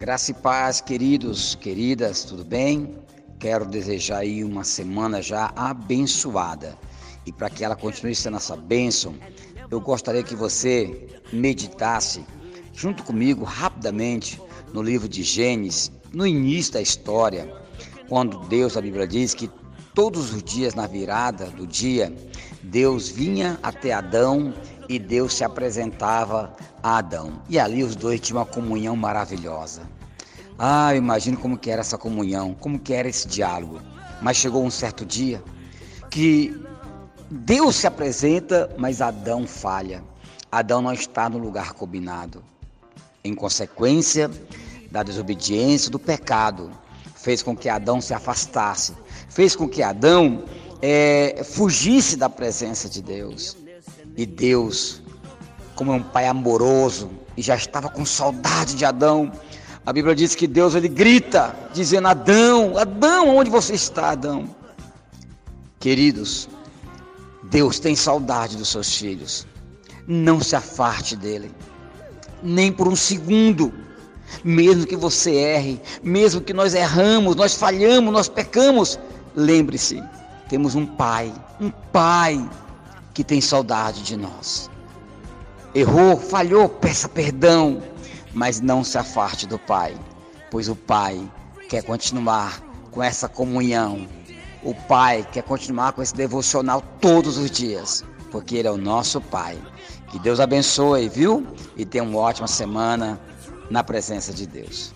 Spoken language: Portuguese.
Graça e paz, queridos, queridas, tudo bem? Quero desejar aí uma semana já abençoada. E para que ela continue sendo essa bênção, eu gostaria que você meditasse junto comigo rapidamente no livro de Gênesis, no início da história, quando Deus, a Bíblia diz que todos os dias na virada do dia, Deus vinha até Adão e Deus se apresentava a Adão. E ali os dois tinham uma comunhão maravilhosa. Ah, eu imagino como que era essa comunhão, como que era esse diálogo. Mas chegou um certo dia que Deus se apresenta, mas Adão falha. Adão não está no lugar combinado. Em consequência da desobediência, do pecado, fez com que Adão se afastasse, fez com que Adão é, fugisse da presença de Deus. E Deus, como é um pai amoroso, e já estava com saudade de Adão, a Bíblia diz que Deus ele grita, dizendo: Adão, Adão, onde você está, Adão? Queridos, Deus tem saudade dos seus filhos. Não se afaste dele, nem por um segundo. Mesmo que você erre, mesmo que nós erramos, nós falhamos, nós pecamos, lembre-se, temos um Pai, um Pai que tem saudade de nós. Errou, falhou, peça perdão, mas não se afaste do Pai, pois o Pai quer continuar com essa comunhão. O Pai quer continuar com esse devocional todos os dias, porque Ele é o nosso Pai. Que Deus abençoe, viu? E tenha uma ótima semana na presença de Deus.